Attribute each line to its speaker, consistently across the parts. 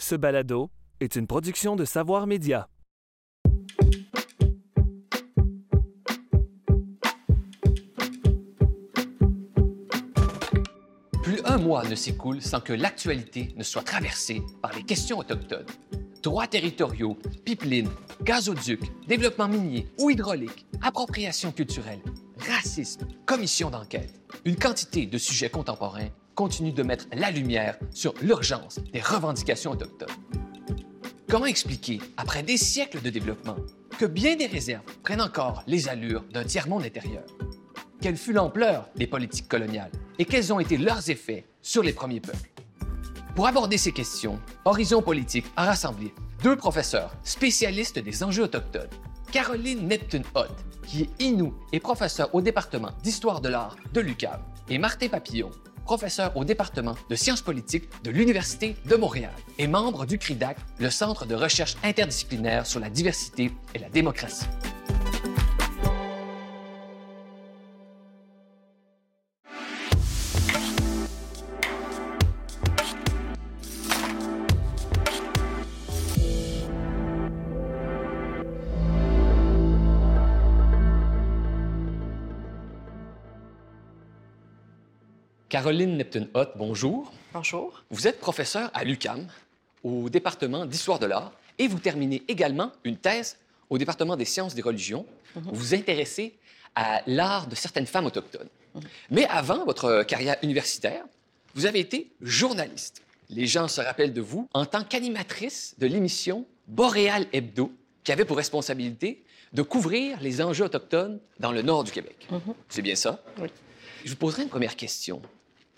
Speaker 1: Ce balado est une production de Savoir Média.
Speaker 2: Plus un mois ne s'écoule sans que l'actualité ne soit traversée par les questions autochtones. Droits territoriaux, pipelines, gazoducs, développement minier ou hydraulique, appropriation culturelle, racisme, commission d'enquête. Une quantité de sujets contemporains continue de mettre la lumière sur l'urgence des revendications autochtones. Comment expliquer, après des siècles de développement, que bien des réserves prennent encore les allures d'un tiers-monde intérieur? Quelle fut l'ampleur des politiques coloniales et quels ont été leurs effets sur les premiers peuples? Pour aborder ces questions, Horizon Politique a rassemblé deux professeurs spécialistes des enjeux autochtones. Caroline Neptune-Hott, qui est Inou et professeur au département d'histoire de l'art de l'UQAM, et Martin Papillon, professeur au département de sciences politiques de l'Université de Montréal et membre du CRIDAC, le Centre de recherche interdisciplinaire sur la diversité et la démocratie. Caroline Neptune-Hott, bonjour.
Speaker 3: Bonjour.
Speaker 2: Vous êtes professeur à l'UCAM, au département d'histoire de l'art, et vous terminez également une thèse au département des sciences des religions. Vous vous intéressez à l'art de certaines femmes autochtones. Mais avant votre carrière universitaire, vous avez été journaliste. Les gens se rappellent de vous en tant qu'animatrice de l'émission Boréal Hebdo, qui avait pour responsabilité de couvrir les enjeux autochtones dans le nord du Québec. C'est bien ça?
Speaker 3: Oui.
Speaker 2: Je vous poserai une première question.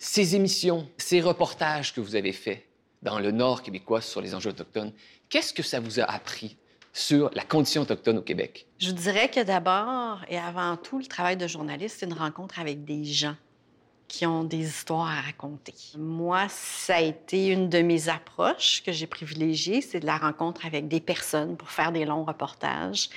Speaker 2: Ces émissions, ces reportages que vous avez faits dans le Nord québécois sur les enjeux autochtones, qu'est-ce que ça vous a appris sur la condition autochtone au Québec?
Speaker 3: Je vous dirais que d'abord et avant tout, le travail de journaliste, c'est une rencontre avec des gens qui ont des histoires à raconter. Moi, ça a été une de mes approches que j'ai privilégiées, c'est de la rencontre avec des personnes pour faire des longs reportages.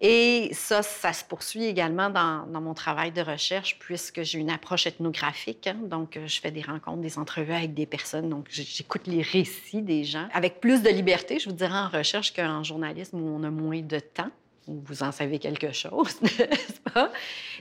Speaker 3: Et ça, ça se poursuit également dans, mon travail de recherche, puisque j'ai une approche ethnographique. hein. Donc, euh, je fais des rencontres, des entrevues avec des personnes. Donc, j'écoute les récits des gens avec plus de liberté, je vous dirais, en recherche qu'en journalisme où on a moins de temps, où vous en savez quelque chose, n'est-ce pas?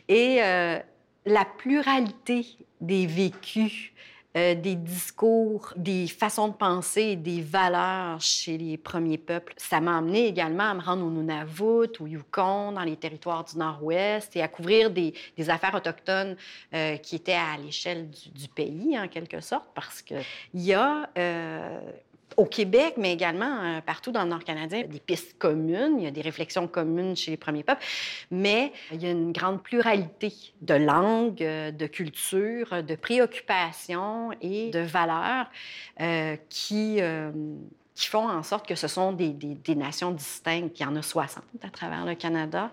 Speaker 3: Et euh, la pluralité des vécus, euh, des discours, des façons de penser des valeurs chez les premiers peuples. Ça m'a amené également à me rendre au Nunavut, au Yukon, dans les territoires du Nord-Ouest et à couvrir des, affaires autochtones euh, qui étaient à l'échelle du, du pays, en quelque sorte, parce qu'il y a... au Québec, mais également euh, partout dans le Nord canadien, des pistes communes, il y a des réflexions communes chez les premiers peuples, mais il y a une grande pluralité de langues, euh, de cultures, de préoccupations et de valeurs euh, qui, qui font en sorte que ce sont des, des- des nations distinctes. Il y en a 60 à travers le Canada.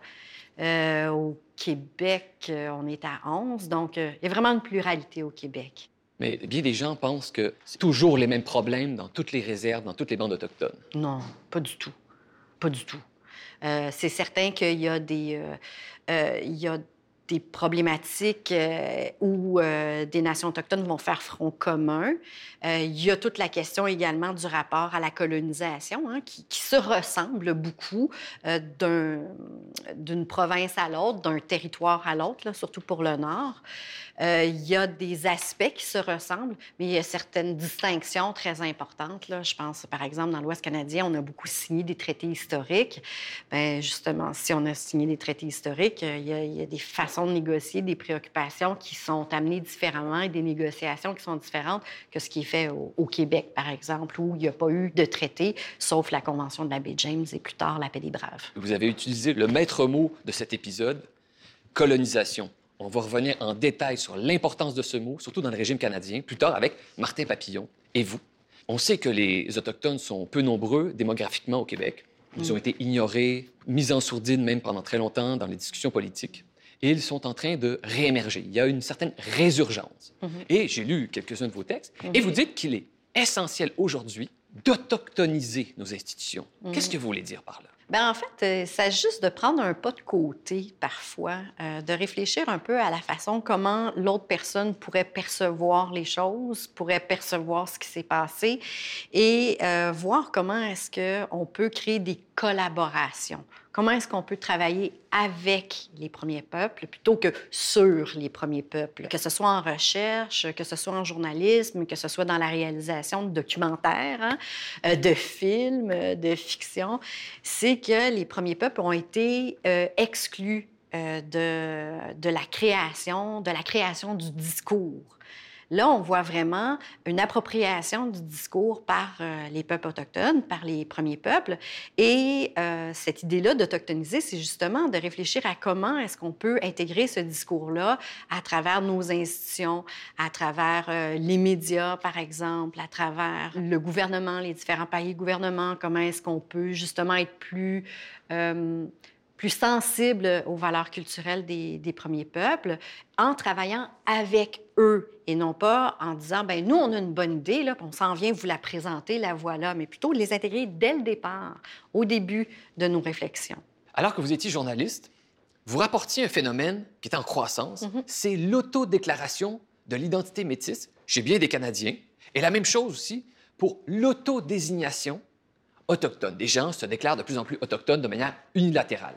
Speaker 3: Au Québec, on est à 11, donc il y a vraiment une pluralité au Québec.
Speaker 2: Mais bien des gens pensent que c'est toujours les mêmes problèmes dans toutes les réserves, dans toutes les bandes autochtones.
Speaker 3: Non, pas du tout. Pas du tout. Euh, c'est certain qu'il y a des, euh, euh, il y a des problématiques euh, où euh, des nations autochtones vont faire front commun. Euh, il y a toute la question également du rapport à la colonisation, hein, qui, se ressemble beaucoup d'un- d'une province à l'autre, d'un territoire à l'autre, surtout pour le Nord. Il y a des aspects qui se ressemblent, mais il y a certaines distinctions très importantes. Je pense, par exemple, dans l'Ouest canadien, on a beaucoup signé des traités historiques. Bien, justement, si on a signé des traités historiques, il y, a, il y a des façons de négocier, des préoccupations qui sont amenées différemment et des négociations qui sont différentes que ce qui est fait au, au Québec, par exemple, où il n'y a pas eu de traité, sauf la Convention de la baie James et plus tard la paix des Braves.
Speaker 2: Vous avez utilisé le maître mot de cet épisode, colonisation. On va revenir en détail sur l'importance de ce mot, surtout dans le régime canadien, plus tard avec Martin Papillon et vous. On sait que les Autochtones sont peu nombreux démographiquement au Québec. Ils ont été ignorés, mis en sourdine même pendant très longtemps dans les discussions politiques. Ils sont en train de réémerger. Il y a une certaine résurgence. Et j'ai lu quelques-uns de vos textes. Et vous dites qu'il est essentiel aujourd'hui d'autochtoniser nos institutions. Qu'est-ce que vous voulez dire par là?
Speaker 3: Bien, en fait, euh, ça juste de prendre un pas de côté parfois, euh, de réfléchir un peu à la façon comment l'autre personne pourrait percevoir les choses, pourrait percevoir ce qui s'est passé et euh, voir comment est-ce qu'on peut créer des collaborations. Comment est-ce qu'on peut travailler avec les premiers peuples plutôt que sur les premiers peuples, que ce soit en recherche, que ce soit en journalisme, que ce soit dans la réalisation de documentaires, hein, euh, de films, de fiction, c'est que les premiers peuples ont été euh, exclus euh, de la création, de la création du discours. Là, on voit vraiment une appropriation du discours par euh, les peuples autochtones, par les premiers peuples. Et euh, cette idée-là d'autochtoniser, c'est justement de réfléchir à comment est-ce qu'on peut intégrer ce discours-là à travers nos institutions, à travers euh, les médias, par exemple, à travers le gouvernement, les différents pays gouvernements, comment est-ce qu'on peut justement être plus plus sensible aux valeurs culturelles des, des, premiers peuples en travaillant avec eux et non pas en disant, ben nous, on a une bonne idée, là, on s'en vient vous la présenter, la voilà, mais plutôt les intégrer dès le départ, au début de nos réflexions.
Speaker 2: Alors que vous étiez journaliste, vous rapportiez un phénomène qui est en croissance, mm -hmm. c'est l'autodéclaration de l'identité métisse chez bien des Canadiens, et la même chose aussi pour l'autodésignation autochtones. Des gens se déclarent de plus en plus autochtones de manière unilatérale.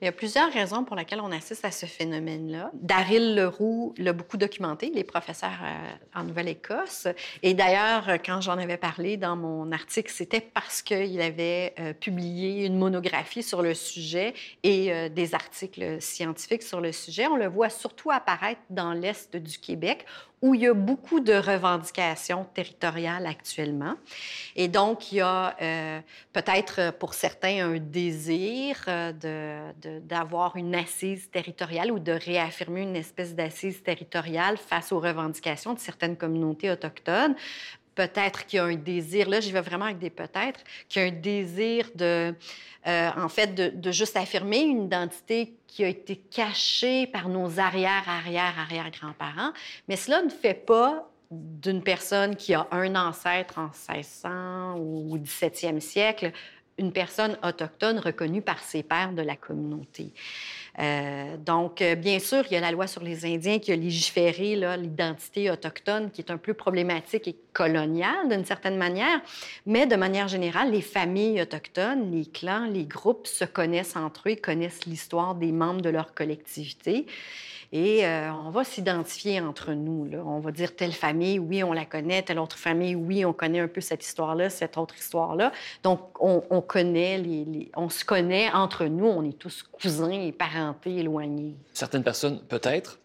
Speaker 3: Il y a plusieurs raisons pour lesquelles on assiste à ce phénomène-là. Daryl Leroux l'a beaucoup documenté, les professeurs euh, en Nouvelle-Écosse. Et d'ailleurs, quand j'en avais parlé dans mon article, c'était parce qu'il avait euh, publié une monographie sur le sujet et euh, des articles scientifiques sur le sujet. On le voit surtout apparaître dans l'Est du Québec, où il y a beaucoup de revendications territoriales actuellement. Et donc, il y a euh, peut-être pour certains un désir euh, d'avoir de, une assise territoriale ou de réaffirmer une espèce d'assise territoriale face aux revendications de certaines communautés autochtones peut-être qu'il y a un désir, là j'y vais vraiment avec des peut-être, qu'il y a un désir de, euh, en fait, de, juste affirmer une identité qui a été cachée par nos arrière, arrière, arrière grands-parents, mais cela ne fait pas d'une personne qui a un ancêtre en 1600 ou 17e siècle une personne autochtone reconnue par ses pairs de la communauté. Euh, donc, euh, bien sûr, il y a la loi sur les Indiens qui a légiféré l'identité autochtone, qui est un peu problématique et coloniale d'une certaine manière, mais de manière générale, les familles autochtones, les clans, les groupes se connaissent entre eux, connaissent l'histoire des membres de leur collectivité. Et euh, on va s'identifier entre nous. On va dire telle famille, oui, on la connaît, telle autre famille, oui, on connaît un peu cette histoire-là, cette autre histoire-là. Donc, on, on se connaît entre nous, on est tous cousins et parentés éloignés.
Speaker 2: Certaines personnes, peut-être,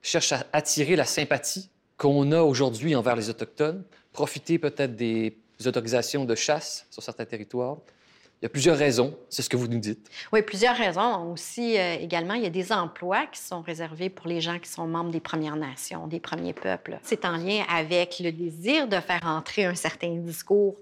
Speaker 2: cherchent à attirer la sympathie qu'on a aujourd'hui envers les Autochtones, profiter peut-être des autorisations de chasse sur certains territoires, il y a plusieurs raisons, c'est ce que vous nous dites.
Speaker 3: Oui, plusieurs raisons. Aussi, euh, également, il y a des emplois qui sont réservés pour les gens qui sont membres des Premières Nations, des premiers peuples. C'est en lien avec le désir de faire entrer un certain discours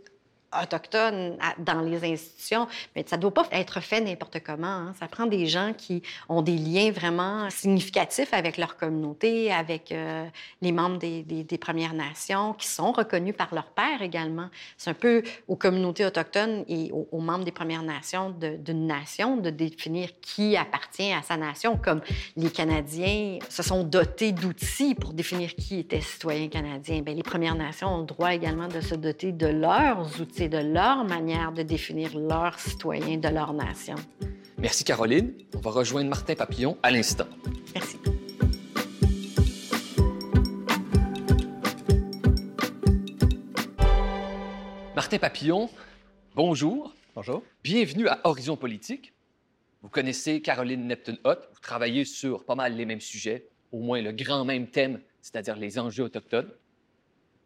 Speaker 3: autochtones dans les institutions, mais ça ne doit pas être fait n'importe comment. Hein. Ça prend des gens qui ont des liens vraiment significatifs avec leur communauté, avec euh, les membres des, des, Premières Nations, qui sont reconnus par leur père également. C'est un peu aux communautés autochtones et aux, aux membres des Premières Nations d'une nation de définir qui appartient à sa nation, comme les Canadiens se sont dotés d'outils pour définir qui était citoyen canadien. Bien, les Premières Nations ont le droit également de se doter de leurs outils de leur manière de définir leurs citoyens de leur nation.
Speaker 2: Merci Caroline. On va rejoindre Martin Papillon à l'instant.
Speaker 3: Merci.
Speaker 2: Martin Papillon, bonjour.
Speaker 4: Bonjour.
Speaker 2: Bienvenue à Horizon Politique. Vous connaissez Caroline Neptune-Hott, vous travaillez sur pas mal les mêmes sujets, au moins le grand même thème, c'est-à-dire les enjeux autochtones.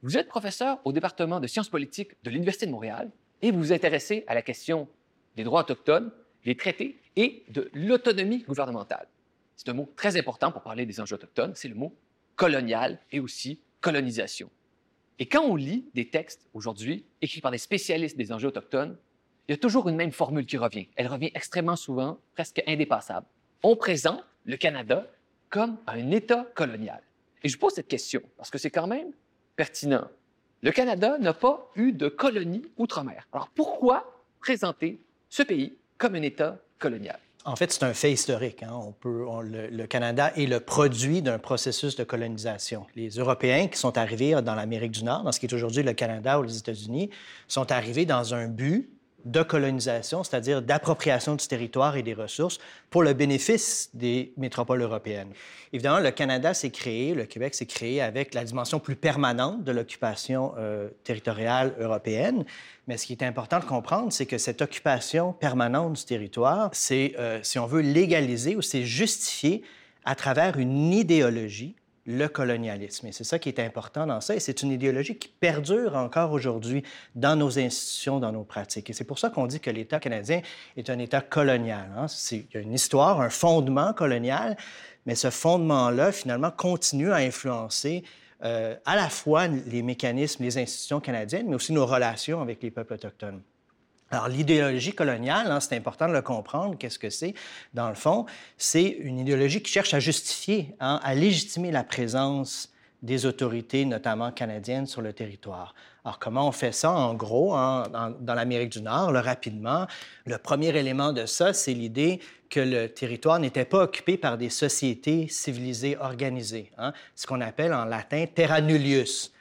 Speaker 2: Vous êtes professeur au département de sciences politiques de l'Université de Montréal et vous vous intéressez à la question des droits autochtones, des traités et de l'autonomie gouvernementale. C'est un mot très important pour parler des enjeux autochtones, c'est le mot colonial et aussi colonisation. Et quand on lit des textes aujourd'hui écrits par des spécialistes des enjeux autochtones, il y a toujours une même formule qui revient. Elle revient extrêmement souvent, presque indépassable. On présente le Canada comme un État colonial. Et je pose cette question parce que c'est quand même pertinent. Le Canada n'a pas eu de colonie outre-mer. Alors pourquoi présenter ce pays comme un État colonial?
Speaker 4: En fait, c'est un fait historique. Hein. Peut, le, Canada est le produit d'un processus de colonisation. Les Européens qui sont arrivés dans l'Amérique du Nord, dans ce qui est aujourd'hui le Canada ou les États-Unis, sont arrivés dans un but de colonisation, c'est-à-dire d'appropriation du territoire et des ressources pour le bénéfice des métropoles européennes. Évidemment, le Canada s'est créé, le Québec s'est créé avec la dimension plus permanente de l'occupation euh, territoriale européenne. Mais ce qui est important de comprendre, c'est que cette occupation permanente du territoire, c'est, euh, si on veut, légaliser ou c'est justifié à travers une idéologie le colonialisme. Et c'est ça qui est important dans ça. Et c'est une idéologie qui perdure encore aujourd'hui dans nos institutions, dans nos pratiques. Et c'est pour ça qu'on dit que l'État canadien est un État colonial. Hein. Il y a une histoire, un fondement colonial, mais ce fondement-là, finalement, continue à influencer euh, à la fois les mécanismes, les institutions canadiennes, mais aussi nos relations avec les peuples autochtones. Alors, l'idéologie coloniale, hein, c'est important de le comprendre. Qu'est-ce que c'est? Dans le fond, c'est une idéologie qui cherche à justifier, hein, à légitimer la présence des autorités, notamment canadiennes, sur le territoire. Alors, comment on fait ça? En gros, hein, dans, l'Amérique du Nord, rapidement, le premier élément de ça, c'est l'idée que le territoire n'était pas occupé par des sociétés civilisées organisées, ce qu'on appelle en latin terra nullius.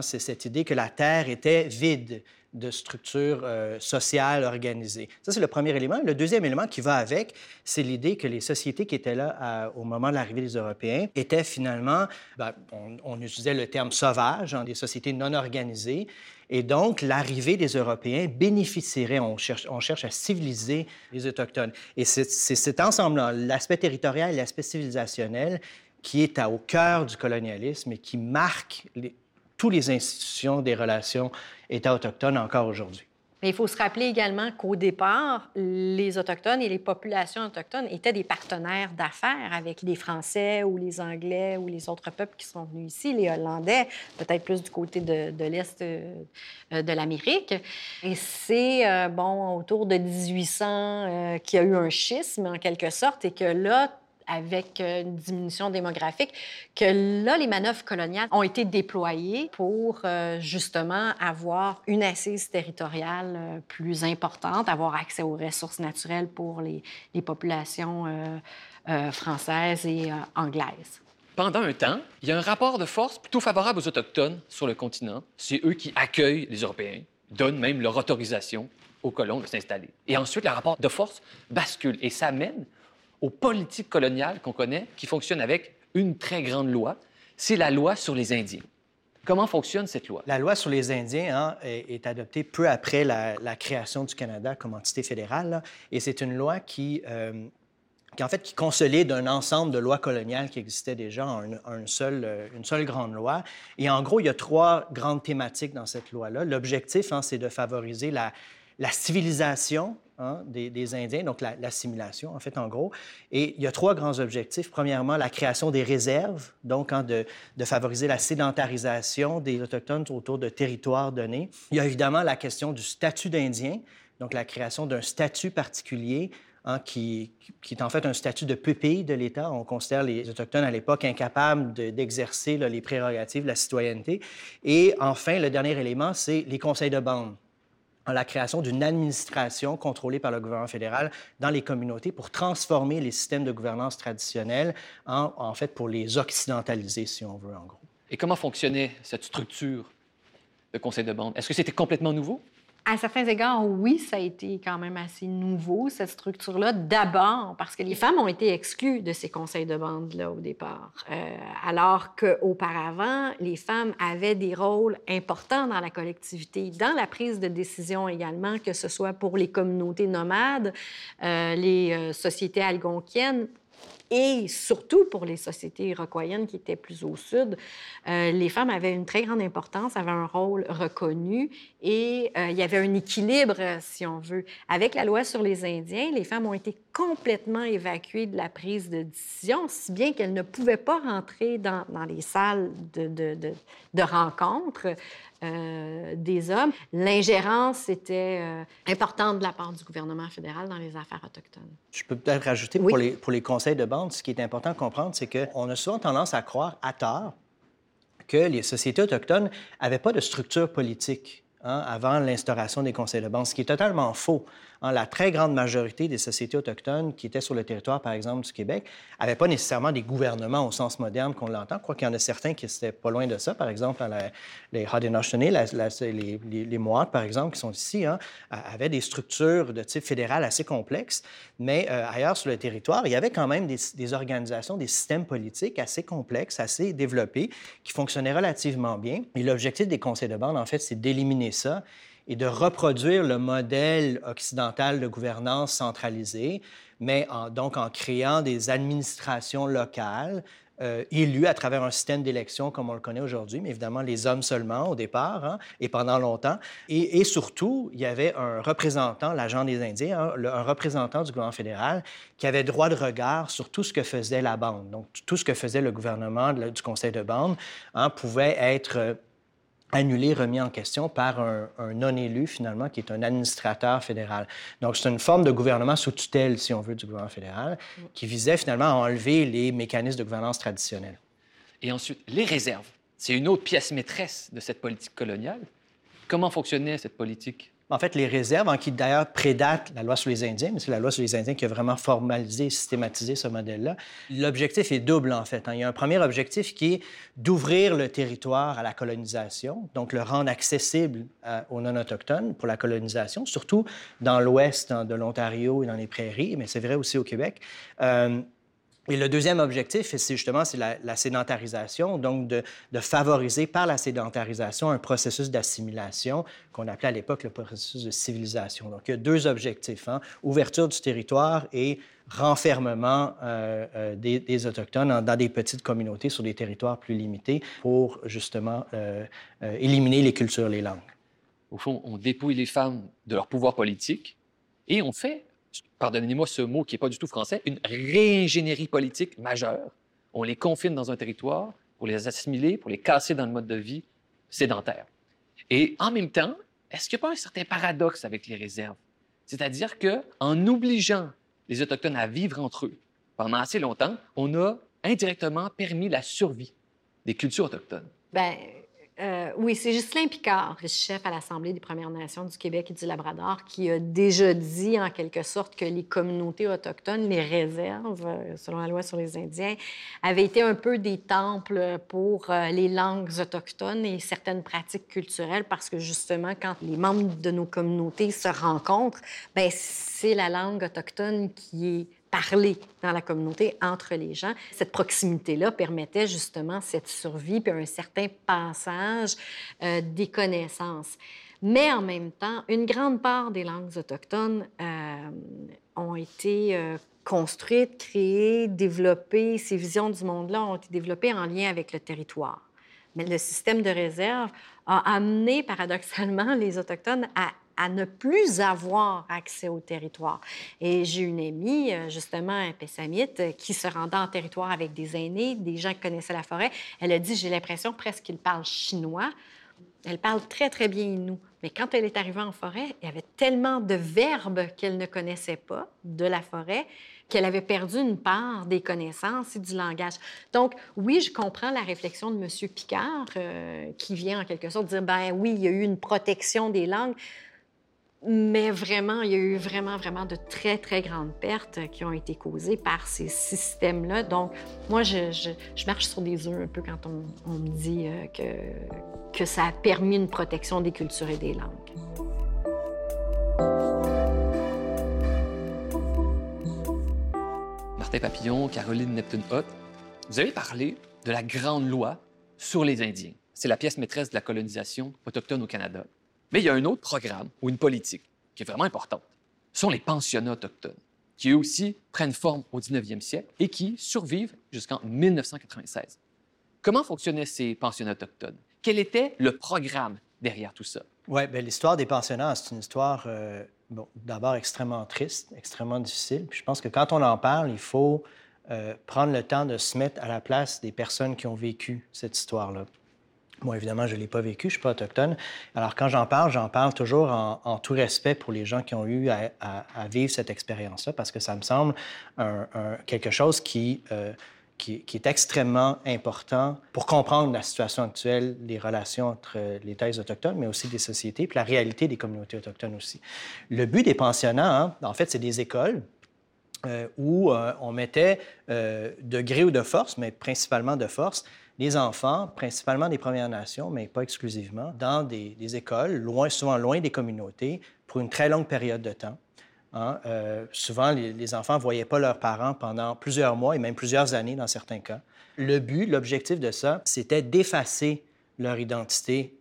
Speaker 4: c'est cette idée que la terre était vide, de structures euh, sociales organisées. Ça, c'est le premier élément. Le deuxième élément qui va avec, c'est l'idée que les sociétés qui étaient là au moment de l'arrivée des Européens étaient finalement, ben, on, utilisait le terme sauvage, hein, des sociétés non organisées. Et donc, l'arrivée des Européens bénéficierait, on cherche, on cherche à civiliser les Autochtones. Et c'est cet ensemble-là, l'aspect territorial et l'aspect civilisationnel, qui est au cœur du colonialisme et qui marque les, toutes les institutions des relations État autochtone encore aujourd'hui.
Speaker 3: Mais il faut se rappeler également qu'au départ, les Autochtones et les populations autochtones étaient des partenaires d'affaires avec les Français ou les Anglais ou les autres peuples qui sont venus ici, les Hollandais, peut-être plus du côté de, de l'Est euh, de l'Amérique. Et c'est, euh, bon, autour de 1800 euh, qu'il y a eu un schisme, en quelque sorte, et que là, avec euh, une diminution démographique, que là, les manœuvres coloniales ont été déployées pour euh, justement avoir une assise territoriale euh, plus importante, avoir accès aux ressources naturelles pour les, populations françaises et anglaises.
Speaker 2: Pendant un temps, il y a un rapport de force plutôt favorable aux Autochtones sur le continent. C'est eux qui accueillent les Européens, donnent même leur autorisation aux colons de s'installer. Et ensuite, le rapport de force bascule et ça mène aux politiques coloniales qu'on connaît, qui fonctionnent avec une très grande loi, c'est la loi sur les Indiens. Comment fonctionne cette loi?
Speaker 4: La loi sur les Indiens hein, est, adoptée peu après la, création du Canada comme entité fédérale, et c'est une loi qui, euh, en fait, qui consolide un ensemble de lois coloniales qui existaient déjà en euh, une seule grande loi. Et en gros, il y a trois grandes thématiques dans cette loi-là. L'objectif, hein, c'est de favoriser la civilisation Hein, des, Indiens, donc l'assimilation, en fait, en gros. Et il y a trois grands objectifs. Premièrement, la création des réserves, donc hein, de, favoriser la sédentarisation des Autochtones autour de territoires donnés. Il y a évidemment la question du statut d'Indien, donc la création d'un statut particulier Hein, qui, qui, est en fait un statut de pupille de l'État. On considère les Autochtones à l'époque incapables d'exercer les prérogatives de la citoyenneté. Et enfin, le dernier élément, c'est les conseils de bande la création d'une administration contrôlée par le gouvernement fédéral dans les communautés pour transformer les systèmes de gouvernance traditionnels en, en fait, pour les occidentaliser, si on veut, en gros.
Speaker 2: Et comment fonctionnait cette structure de conseil de bande? Est-ce que c'était complètement nouveau?
Speaker 3: À certains égards, oui, ça a été quand même assez nouveau, cette structure-là. D'abord, parce que les femmes ont été exclues de ces conseils de bande-là au départ. Euh, alors qu'auparavant, les femmes avaient des rôles importants dans la collectivité, dans la prise de décision également, que ce soit pour les communautés nomades, euh, les euh, sociétés algonquiennes et surtout pour les sociétés iroquoiennes qui étaient plus au sud, euh, les femmes avaient une très grande importance, avaient un rôle reconnu et euh, il y avait un équilibre, si on veut. Avec la loi sur les Indiens, les femmes ont été complètement évacuées de la prise de décision, si bien qu'elles ne pouvaient pas rentrer dans, les salles de rencontres. Euh, des hommes. L'ingérence était euh, importante de la part du gouvernement fédéral dans les affaires autochtones.
Speaker 4: Je peux peut-être rajouter pour, les, pour les conseils de bande, ce qui est important de comprendre, c'est qu'on a souvent tendance à croire, à tort, que les sociétés autochtones n'avaient pas de structure politique. hein, avant l'instauration des conseils de bande, ce qui est totalement faux. Hein, la très grande majorité des sociétés autochtones qui étaient sur le territoire, par exemple, du Québec, n'avaient pas nécessairement des gouvernements au sens moderne qu'on l'entend. Je crois qu'il y en a certains qui étaient pas loin de ça. Par exemple, les Haudenosaunee, les, les, les Mohawks, par exemple, qui sont ici, hein, avaient des structures de type fédéral assez complexes. Mais euh, ailleurs sur le territoire, il y avait quand même des, des organisations, des systèmes politiques assez complexes, assez développés, qui fonctionnaient relativement bien. Et l'objectif des conseils de bande, en fait, c'est d'éliminer ça et de reproduire le modèle occidental de gouvernance centralisée, mais en, donc en créant des administrations locales euh, élues à travers un système d'élection comme on le connaît aujourd'hui, mais évidemment les hommes seulement au départ hein, et pendant longtemps. Et, surtout, il y avait un représentant, l'agent des Indiens, hein, un représentant du gouvernement fédéral qui avait droit de regard sur tout ce que faisait la bande. Donc tout ce que faisait le gouvernement du conseil de bande hein, pouvait être annulé, remis en question par un, non-élu, finalement, qui est un administrateur fédéral. Donc, c'est une forme de gouvernement sous tutelle, si on veut, du gouvernement fédéral, qui visait finalement à enlever les mécanismes de gouvernance traditionnels.
Speaker 2: Et ensuite, les réserves. C'est une autre pièce maîtresse de cette politique coloniale. Comment fonctionnait cette politique?
Speaker 4: En fait, les réserves, en qui d'ailleurs prédatent la loi sur les Indiens, mais c'est la loi sur les Indiens qui a vraiment formalisé et systématisé ce modèle-là. L'objectif est double, en fait. Hein. Il y a un premier objectif qui est d'ouvrir le territoire à la colonisation, donc le rendre accessible euh, aux non-autochtones pour la colonisation, surtout dans l'ouest hein, de l'Ontario et dans les prairies, mais c'est vrai aussi au Québec. Euh, et le deuxième objectif, c'est justement la, sédentarisation, donc de, favoriser par la sédentarisation un processus d'assimilation qu'on appelait à l'époque le processus de civilisation. Donc, il y a deux objectifs, hein, ouverture du territoire et renfermement euh, euh, des, Autochtones dans des petites communautés sur des territoires plus limités pour justement euh, éliminer les cultures, les langues.
Speaker 2: Au fond, on dépouille les femmes de leur pouvoir politique et on fait pardonnez-moi ce mot qui n'est pas du tout français, une réingénierie politique majeure. On les confine dans un territoire pour les assimiler, pour les casser dans le mode de vie sédentaire. Et en même temps, est-ce qu'il n'y a pas un certain paradoxe avec les réserves? C'est-à-dire qu'en obligeant les Autochtones à vivre entre eux pendant assez longtemps, on a indirectement permis la survie des cultures autochtones.
Speaker 3: Bien, euh, oui, c'est Ghislain Picard, chef à l'Assemblée des Premières Nations du Québec et du Labrador, qui a déjà dit en quelque sorte que les communautés autochtones, les réserves, euh, selon la loi sur les Indiens, avaient été un peu des temples pour euh, les langues autochtones et certaines pratiques culturelles, parce que justement, quand les membres de nos communautés se rencontrent, ben c'est la langue autochtone qui est parler dans la communauté entre les gens. Cette proximité-là permettait justement cette survie puis un certain passage euh, des connaissances. Mais en même temps, une grande part des langues autochtones euh, ont été euh, construites, créées, développées. Ces visions du monde-là ont été développées en lien avec le territoire. Mais le système de réserve a amené paradoxalement les Autochtones à à ne plus avoir accès au territoire. Et j'ai une amie, euh, justement, un pessamite, euh, qui se rendait en territoire avec des aînés, des gens qui connaissaient la forêt. Elle a dit, j'ai l'impression presque qu'ils parlent chinois. Elle parle très, très bien nous. Mais quand elle est arrivée en forêt, il y avait tellement de verbes qu'elle ne connaissait pas de la forêt qu'elle avait perdu une part des connaissances et du langage. Donc, oui, je comprends la réflexion de M. Picard, euh, qui vient en quelque sorte dire, ben oui, il y a eu une protection des langues. Mais vraiment, il y a eu vraiment, vraiment de très, très grandes pertes qui ont été causées par ces systèmes-là. Donc, moi, je, marche sur des œufs un peu quand on, on me dit euh, que, que ça a permis une protection des cultures et des langues.
Speaker 2: Martin Papillon, Caroline Neptune-Hott, vous avez parlé de la grande loi sur les Indiens. C'est la pièce maîtresse de la colonisation autochtone au Canada. Mais il y a un autre programme ou une politique qui est vraiment importante. Ce sont les pensionnats autochtones, qui eux aussi prennent forme au 19e siècle et qui survivent jusqu'en 1996. Comment fonctionnaient ces pensionnats autochtones? Quel était le programme derrière tout ça?
Speaker 4: Oui, bien, l'histoire des pensionnats, c'est une histoire euh, d'abord extrêmement triste, extrêmement difficile. Puis je pense que quand on en parle, il faut euh, prendre le temps de se mettre à la place des personnes qui ont vécu cette histoire-là. Moi, évidemment, je ne l'ai pas vécu, je ne suis pas autochtone. Alors, quand j'en parle, j'en parle toujours en, tout respect pour les gens qui ont eu à, vivre cette expérience-là, parce que ça me semble quelque chose qui, euh, qui, est extrêmement important pour comprendre la situation actuelle des relations entre les thèses autochtones, mais aussi des sociétés, puis la réalité des communautés autochtones aussi. Le but des pensionnats, hein, en fait, c'est des écoles euh, où euh, on mettait de gré ou de force, mais principalement de force, les enfants, principalement des Premières Nations, mais pas exclusivement, dans des, écoles, loin, souvent loin des communautés, pour une très longue période de temps. Hein. souvent, les, enfants ne voyaient pas leurs parents pendant plusieurs mois et même plusieurs années dans certains cas. Le but, l'objectif de ça, c'était d'effacer leur identité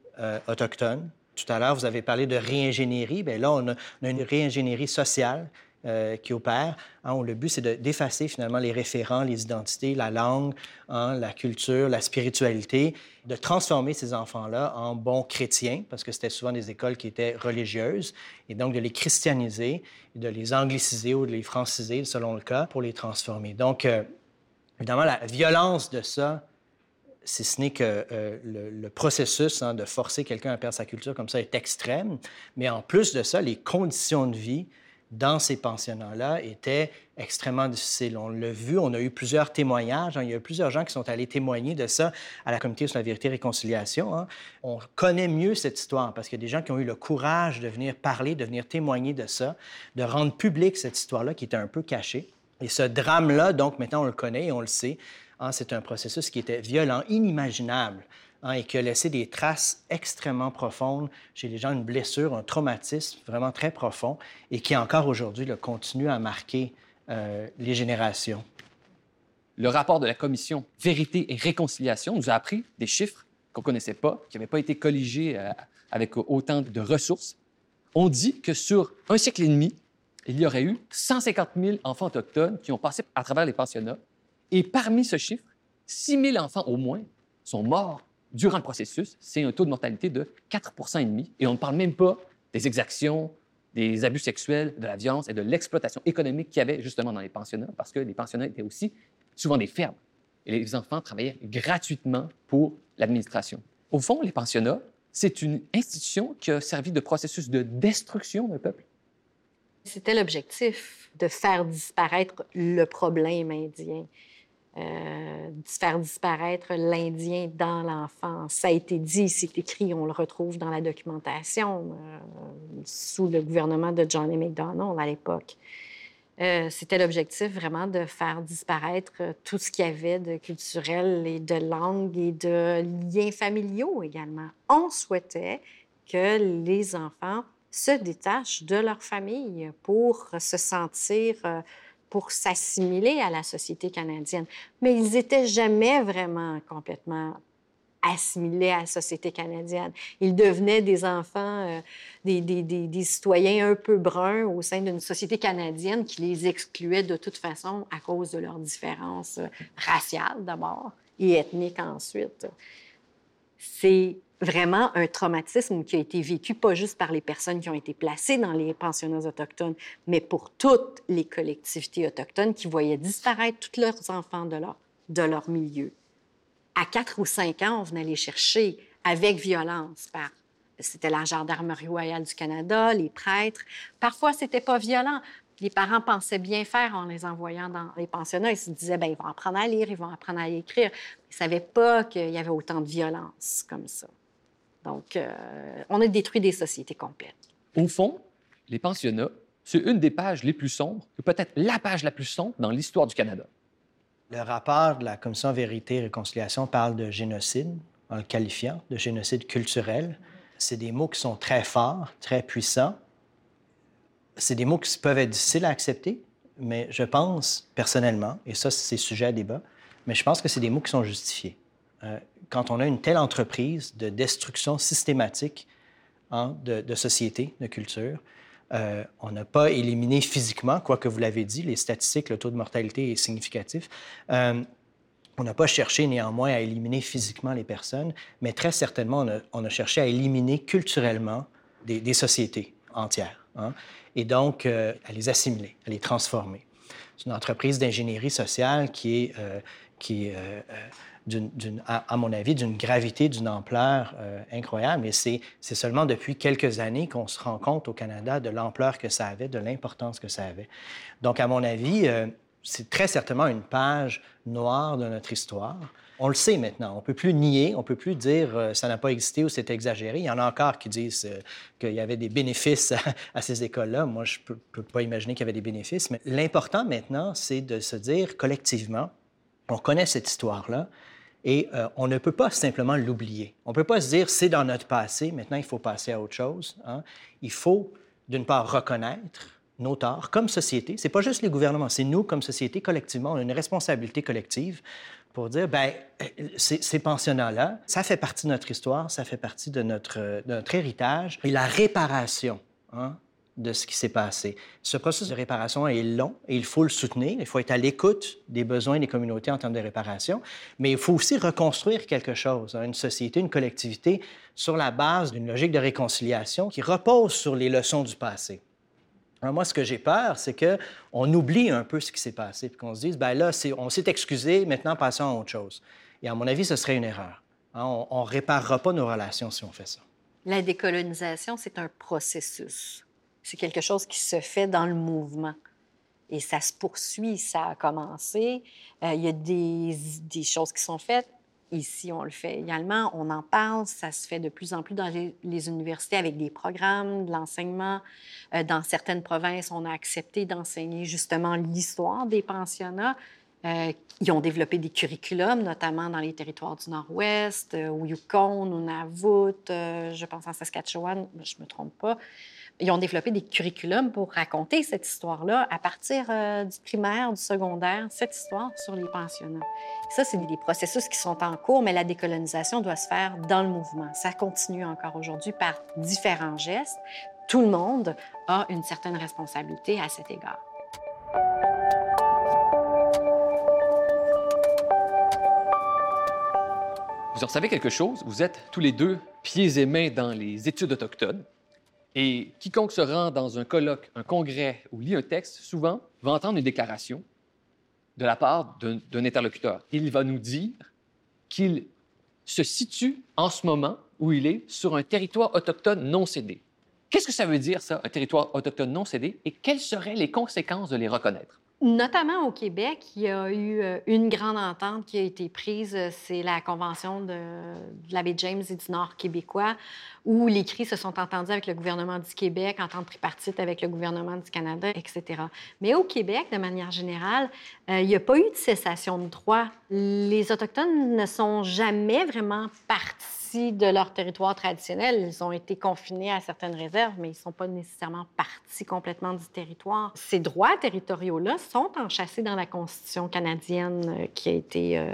Speaker 4: autochtone. Tout à l'heure, vous avez parlé de réingénierie. Bien là, on a une réingénierie sociale euh, qui opèrent. Hein, le but, c'est d'effacer finalement les référents, les identités, la langue, hein, la culture, la spiritualité, de transformer ces enfants-là en bons chrétiens, parce que c'était souvent des écoles qui étaient religieuses, et donc de les christianiser, de les angliciser ou de les franciser, selon le cas, pour les transformer. Donc, euh, évidemment, la violence de ça, si ce n'est que euh, le, processus hein, de forcer quelqu'un à perdre sa culture comme ça est extrême, mais en plus de ça, les conditions de vie dans ces pensionnats-là était extrêmement difficile. On l'a vu, on a eu plusieurs témoignages. Hein. il y a eu plusieurs gens qui sont allés témoigner de ça à la Comité sur la vérité et réconciliation. Hein. On connaît mieux cette histoire parce qu'il y a des gens qui ont eu le courage de venir parler, de venir témoigner de ça, de rendre public cette histoire-là qui était un peu cachée. Et ce drame-là, donc maintenant on le connaît et on le sait, hein, c'est un processus qui était violent, inimaginable Hein, et qui a laissé des traces extrêmement profondes chez les gens, une blessure, un traumatisme vraiment très profond et qui encore aujourd'hui continue à marquer euh, les générations.
Speaker 2: Le rapport de la commission Vérité et Réconciliation nous a appris des chiffres qu'on ne connaissait pas, qui n'avaient pas été colligés euh, avec autant de ressources. On dit que sur un siècle et demi, il y aurait eu 150 000 enfants autochtones qui ont passé à travers les pensionnats. Et parmi ce chiffre, 6 000 enfants au moins sont morts durant le processus, c'est un taux de mortalité de 4,5% et on ne parle même pas des exactions, des abus sexuels, de la violence et de l'exploitation économique qu'il y avait justement dans les pensionnats, parce que les pensionnats étaient aussi souvent des fermes. Et les enfants travaillaient gratuitement pour l'administration. Au fond, les pensionnats, c'est une institution qui a servi de processus de destruction d'un peuple.
Speaker 3: C'était l'objectif de faire disparaître le problème indien. Euh, faire disparaître l'Indien dans l'enfance. Ça a été dit, c'est écrit, on le retrouve dans la documentation euh, sous le gouvernement de John A. MacDonald à l'époque. Euh, c'était l'objectif vraiment de faire disparaître tout ce qu'il y avait de culturel et de langue et de liens familiaux également. On souhaitait que les enfants se détachent de leur famille pour se sentir pour s'assimiler à la société canadienne. Mais ils n'étaient jamais vraiment complètement assimilés à la société canadienne. Ils devenaient des enfants, euh, des, des, des, citoyens un peu bruns au sein d'une société canadienne qui les excluait de toute façon à cause de leurs différences euh, raciales d'abord et ethniques ensuite. C'est vraiment un traumatisme qui a été vécu pas juste par les personnes qui ont été placées dans les pensionnats autochtones, mais pour toutes les collectivités autochtones qui voyaient disparaître tous leurs enfants de leur, milieu. À quatre ou cinq ans, on venait les chercher avec violence c'était la gendarmerie royale du Canada, les prêtres. Parfois, c'était pas violent. Les parents pensaient bien faire en les envoyant dans les pensionnats. Ils se disaient, ben ils vont apprendre à lire, ils vont apprendre à écrire. Ils ne savaient pas qu'il y avait autant de violence comme ça. Donc, euh, on a détruit des sociétés complètes.
Speaker 2: Au fond, les pensionnats, c'est une des pages les plus sombres, peut-être la page la plus sombre dans l'histoire du Canada.
Speaker 4: Le rapport de la Commission Vérité et Réconciliation parle de génocide, en le qualifiant de génocide culturel. C'est des mots qui sont très forts, très puissants. C'est des mots qui peuvent être difficiles à accepter, mais je pense personnellement, et ça c'est sujet à débat, mais je pense que c'est des mots qui sont justifiés. Euh, quand on a une telle entreprise de destruction systématique hein, de, de sociétés, de culture, euh, on n'a pas éliminé physiquement, quoique vous l'avez dit, les statistiques, le taux de mortalité est significatif. Euh, on n'a pas cherché néanmoins à éliminer physiquement les personnes, mais très certainement, on a, cherché à éliminer culturellement des, sociétés entières. Hein, et donc à les assimiler, à les transformer. C'est une entreprise d'ingénierie sociale qui est à, mon avis, d'une gravité, d'une ampleur euh, incroyable. Et c'est seulement depuis quelques années qu'on se rend compte au Canada de l'ampleur que ça avait, de l'importance que ça avait. Donc, à mon avis, euh, c'est très certainement une page noire de notre histoire. On le sait maintenant. On ne peut plus nier, on ne peut plus dire euh, ça n'a pas existé ou c'est exagéré. Il y en a encore qui disent euh, qu'il y avait des bénéfices à, ces écoles-là. Moi, je ne peux, pas imaginer qu'il y avait des bénéfices. Mais l'important maintenant, c'est de se dire collectivement, on connaît cette histoire-là et euh, on ne peut pas simplement l'oublier. On ne peut pas se dire c'est dans notre passé, maintenant il faut passer à autre chose. Hein. Il faut, d'une part, reconnaître nos torts comme société. C'est pas juste les gouvernements, c'est nous comme société collectivement. On a une responsabilité collective pour dire, ben ces, pensionnats-là, ça fait partie de notre histoire, ça fait partie de notre, de notre héritage. Et la réparation, hein, de ce qui s'est passé. Ce processus de réparation est long et il faut le soutenir. Il faut être à l'écoute des besoins des communautés en termes de réparation, mais il faut aussi reconstruire quelque chose, hein, une société, une collectivité, sur la base d'une logique de réconciliation qui repose sur les leçons du passé. Moi, ce que j'ai peur, c'est qu'on oublie un peu ce qui s'est passé, puis qu'on se dise, ben là, on s'est excusé, maintenant passons à autre chose. Et à mon avis, ce serait une erreur. Hein. On ne réparera pas nos relations si on fait ça.
Speaker 3: La décolonisation, c'est un processus. C'est quelque chose qui se fait dans le mouvement. Et ça se poursuit, ça a commencé. Euh, il y a des, choses qui sont faites. Ici, on le fait également. On en parle. Ça se fait de plus en plus dans les, universités avec des programmes, de l'enseignement. Euh, dans certaines provinces, on a accepté d'enseigner justement l'histoire des pensionnats. Euh, ils ont développé des curriculums, notamment dans les territoires du Nord-Ouest, au Yukon, au Navut, je pense en Saskatchewan, je ne me trompe pas ils ont développé des curriculums pour raconter cette histoire-là à partir euh, du primaire, du secondaire, cette histoire sur les pensionnats. ça, c'est des processus qui sont en cours, mais la décolonisation doit se faire dans le mouvement. Ça continue encore aujourd'hui par différents gestes. Tout le monde a une certaine responsabilité à cet égard.
Speaker 2: Vous en savez quelque chose? Vous êtes tous les deux pieds et mains dans les études autochtones. Et quiconque se rend dans un colloque, un congrès ou lit un texte, souvent va entendre une déclaration de la part d'un interlocuteur. Il va nous dire qu'il se situe en ce moment où il est sur un territoire autochtone non cédé. Qu'est-ce que ça veut dire, ça, un territoire autochtone non cédé, et quelles seraient les conséquences de les reconnaître?
Speaker 3: Notamment au Québec, il y a eu euh, une grande entente qui a été prise, euh, c'est la Convention de, l'abbé James et du Nord québécois, où les cris se sont entendus avec le gouvernement du Québec, entente tripartite avec le gouvernement du Canada, etc. Mais au Québec, de manière générale, euh, il n'y a pas eu de cessation de droit. Les Autochtones ne sont jamais vraiment partis de leur territoire traditionnel. Ils ont été confinés à certaines réserves, mais ils ne sont pas nécessairement partis complètement du territoire. Ces droits territoriaux-là sont enchâssés dans la Constitution canadienne euh, qui a été euh,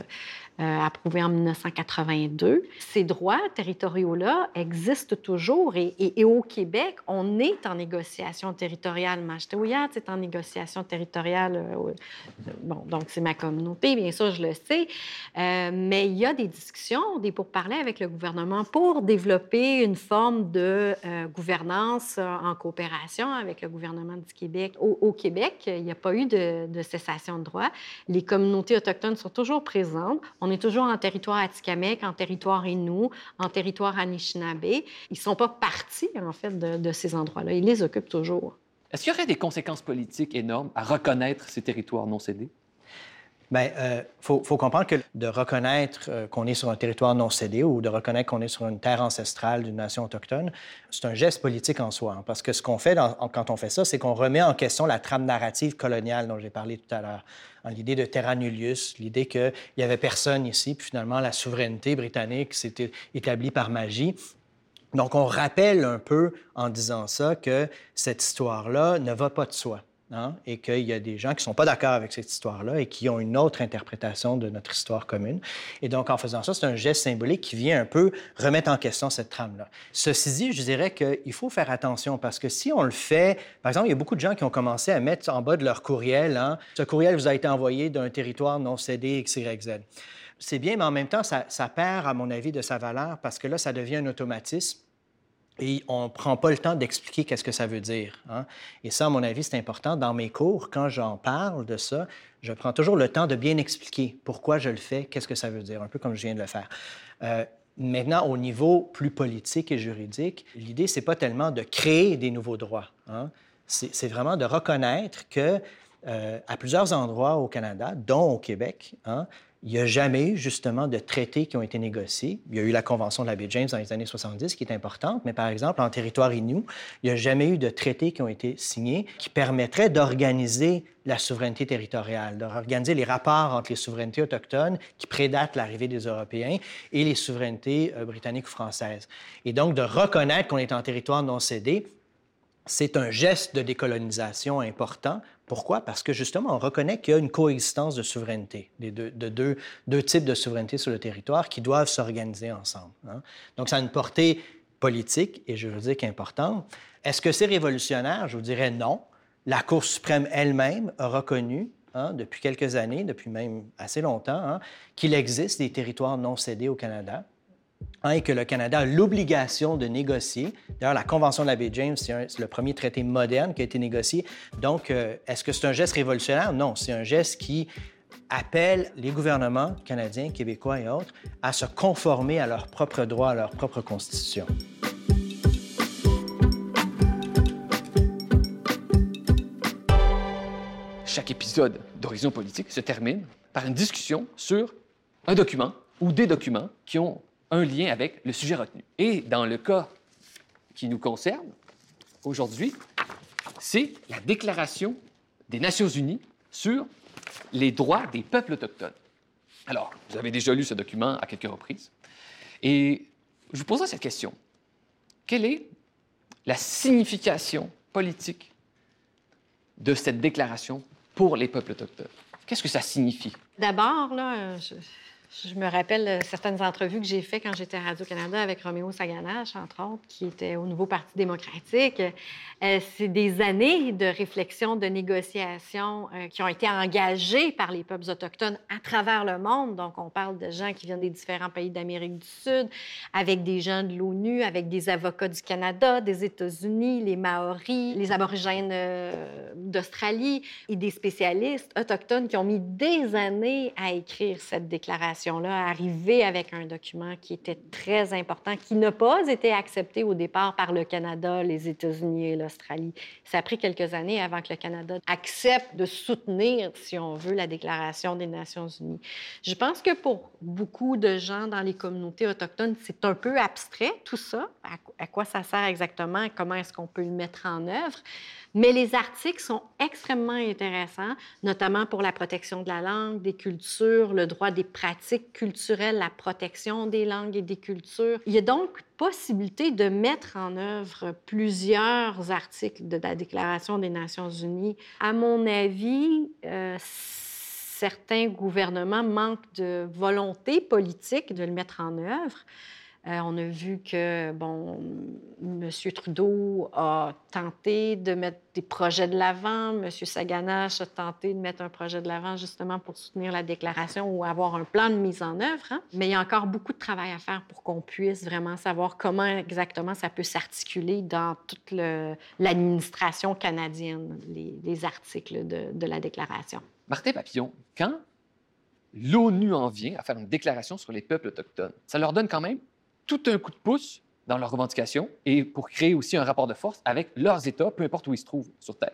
Speaker 3: euh, approuvé en 1982. Ces droits territoriaux-là existent toujours et, au Québec, on est en négociation territoriale. Machetouillat est en négociation territoriale. Bon, donc c'est ma communauté, bien sûr, je le sais. Mais il y a des discussions, des pourparlers avec le gouvernement pour développer une forme de gouvernance en coopération avec le gouvernement du Québec. Au, Québec, il n'y a pas eu de, cessation de droits. Les communautés autochtones sont toujours présentes. On est toujours en territoire Atikamekw, en territoire Innu, en territoire Anishinaabe. Ils ne sont pas partis, en fait, de, ces endroits-là. Ils les occupent toujours.
Speaker 2: Est-ce qu'il y aurait des conséquences politiques énormes à reconnaître ces territoires non cédés?
Speaker 4: Bien, euh, faut, comprendre que de reconnaître euh, qu'on est sur un territoire non cédé ou de reconnaître qu'on est sur une terre ancestrale d'une nation autochtone, c'est un geste politique en soi. Hein, parce que ce qu'on fait quand on fait ça, c'est qu'on remet en question la trame narrative coloniale dont j'ai parlé tout à l'heure. Hein, l'idée de terra nullius, l'idée qu'il n'y avait personne ici, puis finalement la souveraineté britannique s'était établie par magie. Donc, on rappelle un peu en disant ça que cette histoire-là ne va pas de soi. Hein, et qu'il y a des gens qui ne sont pas d'accord avec cette histoire-là et qui ont une autre interprétation de notre histoire commune. Et donc, en faisant ça, c'est un geste symbolique qui vient un peu remettre en question cette trame-là. Ceci dit, je dirais qu'il faut faire attention parce que si on le fait, par exemple, il y a beaucoup de gens qui ont commencé à mettre en bas de leur courriel, hein, ce courriel vous a été envoyé d'un territoire non cédé XYZ. C'est bien, mais en même temps, ça, ça perd, à mon avis, de sa valeur parce que là, ça devient un automatisme et on ne prend pas le temps d'expliquer qu'est-ce que ça veut dire. Hein. Et ça, à mon avis, c'est important. Dans mes cours, quand j'en parle de ça, je prends toujours le temps de bien expliquer pourquoi je le fais, qu'est-ce que ça veut dire, un peu comme je viens de le faire. Euh, maintenant, au niveau plus politique et juridique, l'idée, c'est pas tellement de créer des nouveaux droits. Hein. C'est vraiment de reconnaître que euh, à plusieurs endroits au Canada, dont au Québec, hein, il n'y a jamais justement de traités qui ont été négociés. Il y a eu la Convention de la baie James dans les années 70 qui est importante, mais par exemple, en territoire Innu, il n'y a jamais eu de traités qui ont été signés qui permettraient d'organiser la souveraineté territoriale, d'organiser les rapports entre les souverainetés autochtones qui prédatent l'arrivée des Européens et les souverainetés euh, britanniques ou françaises. Et donc de reconnaître qu'on est en territoire non cédé, c'est un geste de décolonisation important pourquoi? Parce que justement, on reconnaît qu'il y a une coexistence de souveraineté, de deux, deux, types de souveraineté sur le territoire qui doivent s'organiser ensemble. Hein. Donc, ça a une portée politique et juridique importante. Est-ce que c'est révolutionnaire? Je vous dirais non. La Cour suprême elle-même a reconnu hein, depuis quelques années, depuis même assez longtemps, hein, qu'il existe des territoires non cédés au Canada Et que le Canada a l'obligation de négocier. D'ailleurs, la Convention de la baie James, c'est le premier traité moderne qui a été négocié. Donc, euh, est-ce que c'est un geste révolutionnaire? Non, c'est un geste qui appelle les gouvernements canadiens, québécois et autres à se conformer à leurs propres droits, à leur propre constitution.
Speaker 2: Chaque épisode d'Horizon politique se termine par une discussion sur un document ou des documents qui ont un lien avec le sujet retenu. Et dans le cas qui nous concerne aujourd'hui, c'est la Déclaration des Nations Unies sur les droits des peuples autochtones. Alors, vous avez déjà lu ce document à quelques reprises. Et je vous poserai cette question. Quelle est la signification politique de cette déclaration pour les peuples autochtones? Qu'est-ce que ça signifie?
Speaker 3: D'abord, là, je, je me rappelle certaines entrevues que j'ai faites quand j'étais à Radio-Canada avec Roméo Saganache, entre autres, qui était au Nouveau Parti démocratique. Euh, c'est des années de réflexion, de négociation euh, qui ont été engagées par les peuples autochtones à travers le monde. Donc, on parle de gens qui viennent des différents pays d'Amérique du Sud, avec des gens de l'ONU, avec des avocats du Canada, des États-Unis, les Maoris, les aborigènes euh, d'Australie et des spécialistes autochtones qui ont mis des années à écrire cette déclaration-là, à arriver avec un document qui était très important, qui n'a pas été accepté au départ par le Canada, les États-Unis et l'Australie. Ça a pris quelques années avant que le Canada accepte de soutenir, si on veut, la Déclaration des Nations unies. Je pense que pour beaucoup de gens dans les communautés autochtones, c'est un peu abstrait, tout ça. À, quoi ça sert exactement? Comment est-ce qu'on peut le mettre en œuvre? Mais les articles sont extrêmement intéressants, notamment pour la protection de la langue, des cultures, le droit des pratiques culturelles, la protection des langues et des cultures. Il y a donc possibilité de mettre en œuvre plusieurs articles de la Déclaration des Nations unies. À mon avis, euh, certains gouvernements manquent de volonté politique de le mettre en œuvre. Euh, on a vu que, bon, M. Trudeau a tenté de mettre des projets de l'avant. M. Saganache a tenté de mettre un projet de l'avant justement pour soutenir la déclaration ou avoir un plan de mise en œuvre. Hein. Mais il y a encore beaucoup de travail à faire pour qu'on puisse vraiment savoir comment exactement ça peut s'articuler dans toute l'administration canadienne, les, articles de, de la déclaration.
Speaker 2: Martin Papillon, quand l'ONU en vient à faire une déclaration sur les peuples autochtones, ça leur donne quand même tout un coup de pouce dans leurs revendications et pour créer aussi un rapport de force avec leurs États, peu importe où ils se trouvent sur Terre.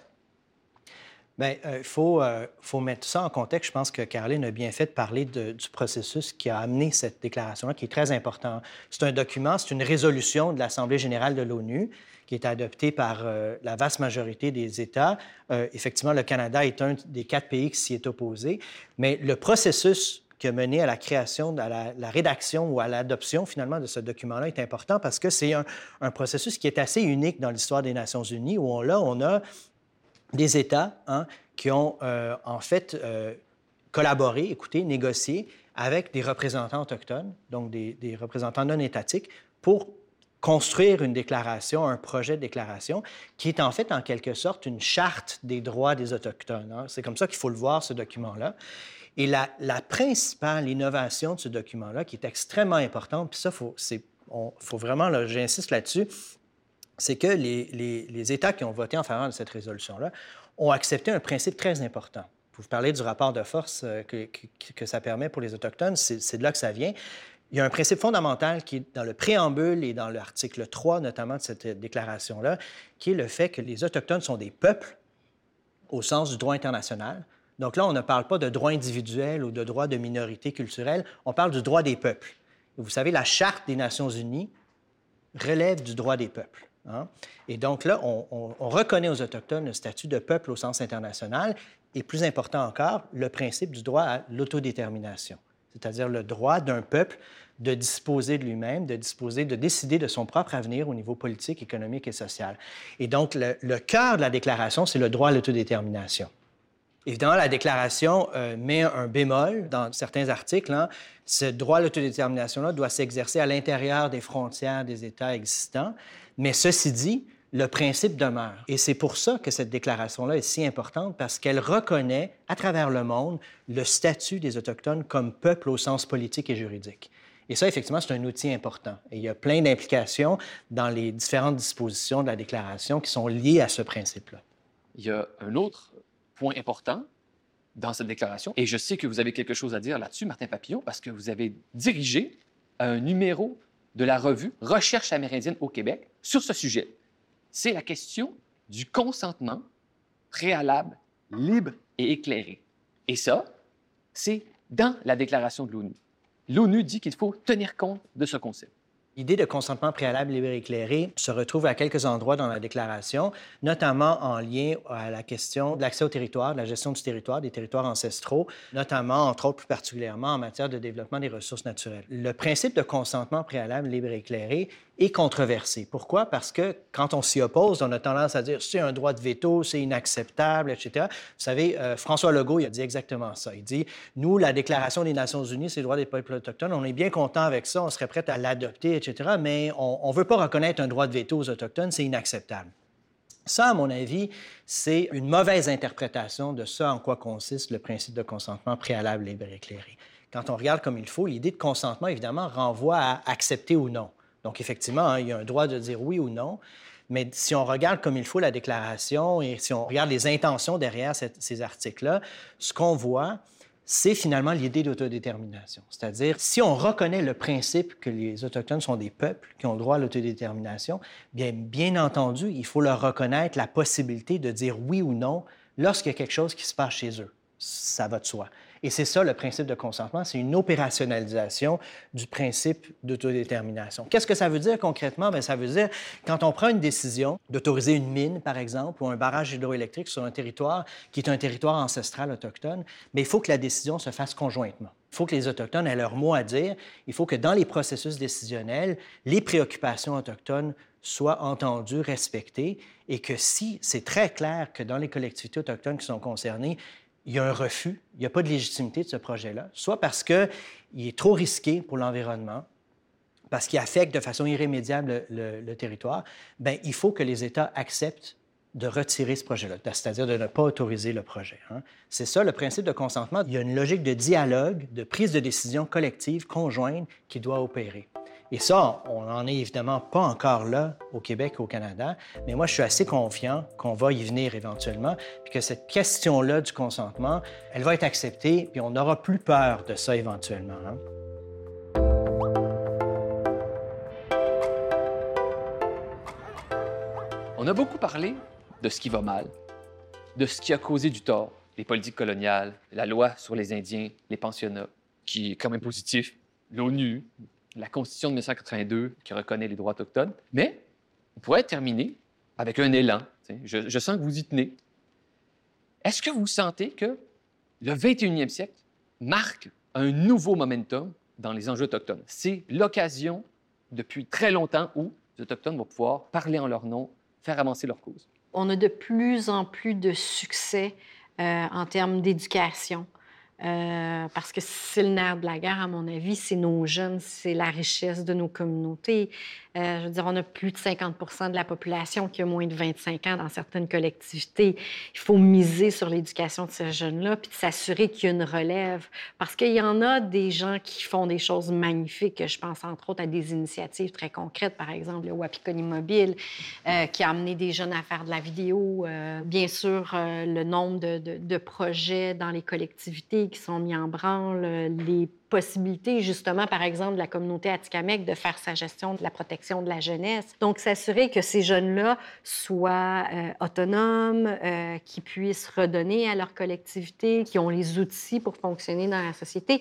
Speaker 4: Bien, il euh, faut, euh, faut, mettre ça en contexte. Je pense que Caroline a bien fait de parler du processus qui a amené cette déclaration-là, qui est très important. C'est un document, c'est une résolution de l'Assemblée générale de l'ONU qui est adoptée par euh, la vaste majorité des États. effectivement, le Canada est un des quatre pays qui s'y est opposé, mais le processus qui a mené à la création, à la, rédaction ou à l'adoption finalement de ce document-là est important parce que c'est un, processus qui est assez unique dans l'histoire des Nations Unies où on, là, on a des États hein, qui ont euh, en fait euh, collaboré, écoutez, négocié avec des représentants autochtones, donc des, représentants non étatiques, pour construire une déclaration, un projet de déclaration, qui est en fait en quelque sorte une charte des droits des Autochtones. Hein. C'est comme ça qu'il faut le voir, ce document-là. Et la, principale innovation de ce document-là, qui est extrêmement importante, puis ça, faut, faut, vraiment, j'insiste là-dessus, c'est que les, États qui ont voté en faveur de cette résolution-là ont accepté un principe très important. Vous parlez du rapport de force euh, que, que, ça permet pour les Autochtones, c'est de là que ça vient. Il y a un principe fondamental qui est dans le préambule et dans l'article 3 notamment de cette déclaration-là, qui est le fait que les Autochtones sont des peuples au sens du droit international. Donc là, on ne parle pas de droit individuel ou de droit de minorité culturelle, on parle du droit des peuples. vous savez, la Charte des Nations unies relève du droit des peuples. Hein. Et donc là, on, on, reconnaît aux Autochtones le statut de peuple au sens international et, plus important encore, le principe du droit à l'autodétermination, c'est-à-dire le droit d'un peuple de disposer de lui-même, de disposer, de décider de son propre avenir au niveau politique, économique et social. Et donc, le cœur de la déclaration, c'est le droit à l'autodétermination. Évidemment, la déclaration euh, met un bémol dans certains articles. Hein. Ce droit à l'autodétermination-là doit s'exercer à l'intérieur des frontières des États existants. Mais ceci dit, le principe demeure. Et c'est pour ça que cette déclaration-là est si importante, parce qu'elle reconnaît à travers le monde le statut des Autochtones comme peuple au sens politique et juridique. Et ça, effectivement, c'est un outil important. Et il y a plein d'implications dans les différentes dispositions de la déclaration qui sont liées à ce principe-là.
Speaker 2: Il y a un autre point important dans cette déclaration, et je sais que vous avez quelque chose à dire là-dessus, Martin Papillon, parce que vous avez dirigé un numéro de la revue Recherche amérindienne au Québec sur ce sujet. C'est la question du consentement préalable, libre et éclairé. Et ça, c'est dans la déclaration de l'ONU. L'ONU dit qu'il faut tenir compte de ce concept.
Speaker 4: L'idée de consentement préalable libre et éclairé se retrouve à quelques endroits dans la déclaration, notamment en lien à la question de l'accès au territoire, de la gestion du territoire, des territoires ancestraux, notamment, entre autres, plus particulièrement en matière de développement des ressources naturelles. Le principe de consentement préalable libre et éclairé est controversé. Pourquoi? Parce que quand on s'y oppose, on a tendance à dire c'est un droit de veto, c'est inacceptable, etc. Vous savez, euh, François Legault, il a dit exactement ça. Il dit, nous, la Déclaration des Nations unies, c'est le droit des peuples autochtones, on est bien content avec ça, on serait prêt à l'adopter, etc., mais on ne veut pas reconnaître un droit de veto aux Autochtones, c'est inacceptable. Ça, à mon avis, c'est une mauvaise interprétation de ce en quoi consiste le principe de consentement préalable libre et éclairé. Quand on regarde comme il faut, l'idée de consentement, évidemment, renvoie à accepter ou non. Donc, effectivement, hein, il y a un droit de dire oui ou non. Mais si on regarde comme il faut la déclaration et si on regarde les intentions derrière ces articles-là, ce qu'on voit, c'est finalement l'idée d'autodétermination. C'est-à-dire, si on reconnaît le principe que les Autochtones sont des peuples qui ont le droit à l'autodétermination, bien, bien entendu, il faut leur reconnaître la possibilité de dire oui ou non lorsqu'il y a quelque chose qui se passe chez eux. Ça va de soi. Et c'est ça le principe de consentement, c'est une opérationnalisation du principe d'autodétermination. Qu'est-ce que ça veut dire concrètement? Bien, ça veut dire quand on prend une décision d'autoriser une mine, par exemple, ou un barrage hydroélectrique sur un territoire qui est un territoire ancestral autochtone, mais il faut que la décision se fasse conjointement. Il faut que les Autochtones aient leur mot à dire. Il faut que dans les processus décisionnels, les préoccupations autochtones soient entendues, respectées, et que si c'est très clair que dans les collectivités autochtones qui sont concernées, il y a un refus, il n'y a pas de légitimité de ce projet-là, soit parce qu'il est trop risqué pour l'environnement, parce qu'il affecte de façon irrémédiable le, territoire, bien, il faut que les États acceptent de retirer ce projet-là, c'est-à-dire de ne pas autoriser le projet. Hein. C'est ça le principe de consentement. Il y a une logique de dialogue, de prise de décision collective, conjointe, qui doit opérer. Et ça, on n'en est évidemment pas encore là au Québec au Canada, mais moi, je suis assez confiant qu'on va y venir éventuellement, puis que cette question-là du consentement, elle va être acceptée, puis on n'aura plus peur de ça éventuellement. Hein.
Speaker 2: On a beaucoup parlé de ce qui va mal, de ce qui a causé du tort, les politiques coloniales, la loi sur les Indiens, les pensionnats, qui est quand même positif, l'ONU, la Constitution de 1982 qui reconnaît les droits autochtones. Mais on pourrait terminer avec un élan. Je, sens que vous y tenez. Est-ce que vous sentez que le 21e siècle marque un nouveau momentum dans les enjeux autochtones? C'est l'occasion depuis très longtemps où les Autochtones vont pouvoir parler en leur nom, faire avancer leur cause.
Speaker 3: On a de plus en plus de succès euh, en termes d'éducation. Euh, parce que c'est le nerf de la guerre, à mon avis, c'est nos jeunes, c'est la richesse de nos communautés. Euh, je veux dire, on a plus de 50% de la population qui a moins de 25 ans dans certaines collectivités. Il faut miser sur l'éducation de ces jeunes-là, puis de s'assurer qu'il y a une relève. Parce qu'il y en a des gens qui font des choses magnifiques. Je pense entre autres à des initiatives très concrètes, par exemple le Wapikoni Mobile, euh, qui a amené des jeunes à faire de la vidéo. Bien sûr, le nombre de projets dans les collectivités qui sont mis en branle, les possibilité, justement, par exemple, de la communauté Atikamekw de faire sa gestion de la protection de la jeunesse. Donc, s'assurer que ces jeunes-là soient euh, autonomes, euh, qui puissent redonner à leur collectivité, qui ont les outils pour fonctionner dans la société.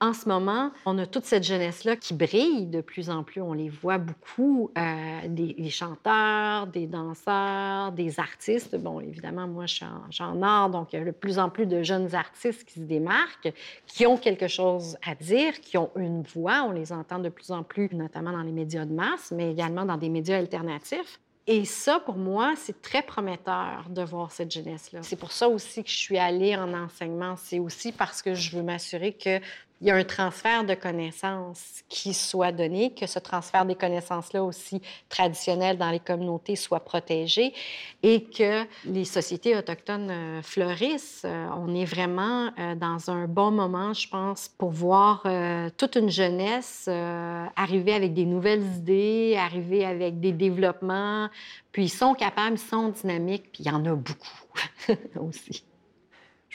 Speaker 3: En ce moment, on a toute cette jeunesse-là qui brille de plus en plus. On les voit beaucoup, euh, des, chanteurs, des danseurs, des artistes. Bon, évidemment, moi, je suis en, art, donc il y a de plus en plus de jeunes artistes qui se démarquent, qui ont quelque chose à dire, qui ont une voix. On les entend de plus en plus, notamment dans les médias de masse, mais également dans des médias alternatifs. Et ça, pour moi, c'est très prometteur de voir cette jeunesse-là. C'est pour ça aussi que je suis allée en enseignement. C'est aussi parce que je veux m'assurer que il y a un transfert de connaissances qui soit donné, que ce transfert des connaissances-là aussi traditionnelles dans les communautés soit protégé et que les sociétés autochtones euh, fleurissent. Euh, on est vraiment euh, dans un bon moment, je pense, pour voir toute une jeunesse arriver avec des nouvelles idées, arriver avec des développements, puis ils sont capables, ils sont dynamiques, puis il y en a beaucoup aussi.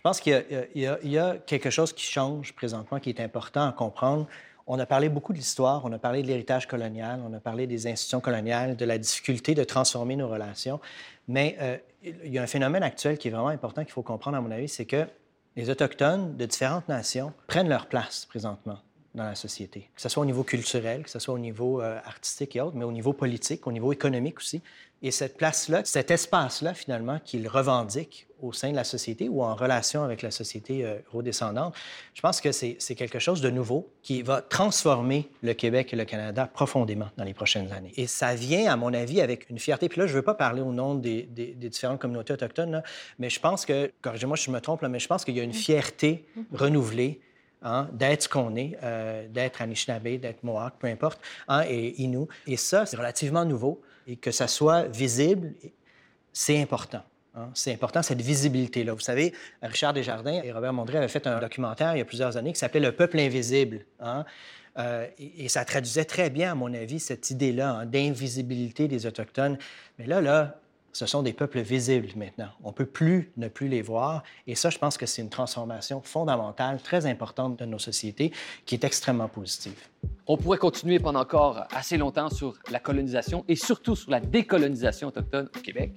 Speaker 4: Je pense qu'il y, a quelque chose qui change présentement, qui est important à comprendre. On a parlé beaucoup de l'histoire, on a parlé de l'héritage colonial, on a parlé des institutions coloniales, de la difficulté de transformer nos relations. Mais euh, il y a un phénomène actuel qui est vraiment important qu'il faut comprendre, à mon avis, c'est que les Autochtones de différentes nations prennent leur place présentement dans la société, que ce soit au niveau culturel, que ce soit au niveau euh, artistique et autres, mais au niveau politique, au niveau économique aussi. Et cette place-là, cet espace-là, finalement, qu'ils revendiquent au sein de la société ou en relation avec la société euh, redescendante, je pense que c'est quelque chose de nouveau qui va transformer le Québec et le Canada profondément dans les prochaines années. Et ça vient, à mon avis, avec une fierté. Puis là, je ne veux pas parler au nom des, différentes communautés autochtones, mais je pense que, corrigez-moi si je me trompe, là, mais je pense qu'il y a une fierté renouvelée Hein, d'être ce qu'on est, euh, d'être Anishinaabe, d'être Mohawk, peu importe, hein, et Innu. Et ça, c'est relativement nouveau et que ça soit visible, c'est important. Hein. C'est important, cette visibilité-là. Vous savez, Richard Desjardins et Robert Mondré avaient fait un documentaire il y a plusieurs années qui s'appelait Le peuple invisible. Euh, et, ça traduisait très bien, à mon avis, cette idée-là d'invisibilité des Autochtones. Mais là, là, ce sont des peuples visibles maintenant. On ne peut plus ne plus les voir. Et ça, je pense que c'est une transformation fondamentale, très importante de nos sociétés, qui est extrêmement positive.
Speaker 2: On pourrait continuer pendant encore assez longtemps sur la colonisation et surtout sur la décolonisation autochtone au Québec.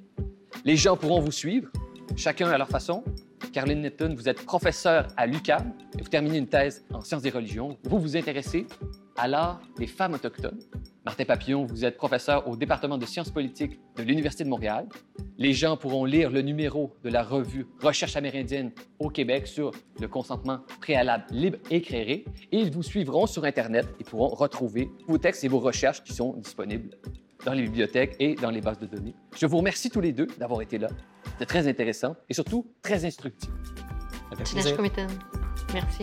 Speaker 2: Les gens pourront vous suivre, chacun à leur façon. Caroline Netton, vous êtes professeure à l'UQAM et vous terminez une thèse en sciences des religions. Vous vous intéressez à l'art des femmes autochtones. Martin Papillon, vous êtes professeur au département de sciences politiques de l'Université de Montréal. Les gens pourront lire le numéro de la revue Recherche amérindienne au Québec sur le consentement préalable libre et créé et ils vous suivront sur Internet et pourront retrouver vos textes et vos recherches qui sont disponibles dans les bibliothèques et dans les bases de données. Je vous remercie tous les deux d'avoir été là. C'était très intéressant et surtout très instructif.
Speaker 3: Merci.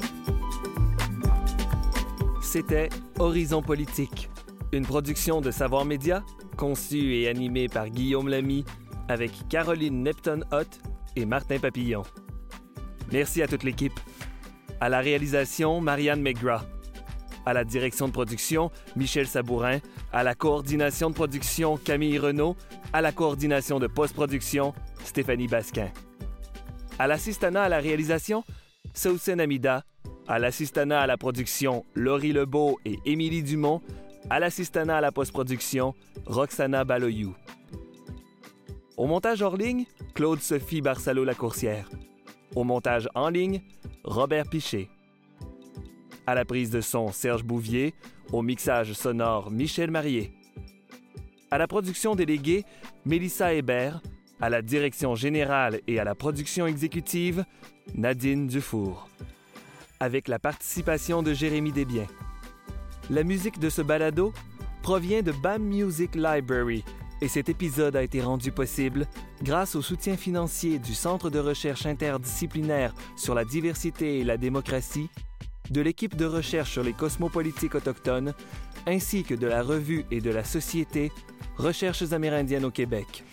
Speaker 1: C'était Horizon Politique, une production de Savoir Média, conçue et animée par Guillaume Lamy, avec Caroline Nepton-Hott et Martin Papillon. Merci à toute l'équipe. À la réalisation, Marianne McGrath. À la direction de production, Michel Sabourin. À la coordination de production, Camille Renault. À la coordination de post-production, Stéphanie Basquin. À l'assistanat à la réalisation, Sausen Amida. À l'assistanat à la production, Laurie Lebeau et Émilie Dumont. À l'assistanat à la post-production, Roxana Baloyou. Au montage hors ligne, Claude-Sophie Barsalo-Lacourcière. Au montage en ligne, Robert Piché. À la prise de son, Serge Bouvier. Au mixage sonore, Michel Marié. À la production déléguée, Mélissa Hébert. À la direction générale et à la production exécutive, Nadine Dufour. Avec la participation de Jérémy Desbiens. La musique de ce balado provient de BAM Music Library et cet épisode a été rendu possible grâce au soutien financier du Centre de recherche interdisciplinaire sur la diversité et la démocratie, de l'équipe de recherche sur les cosmopolitiques autochtones, ainsi que de la revue et de la société Recherches amérindiennes au Québec.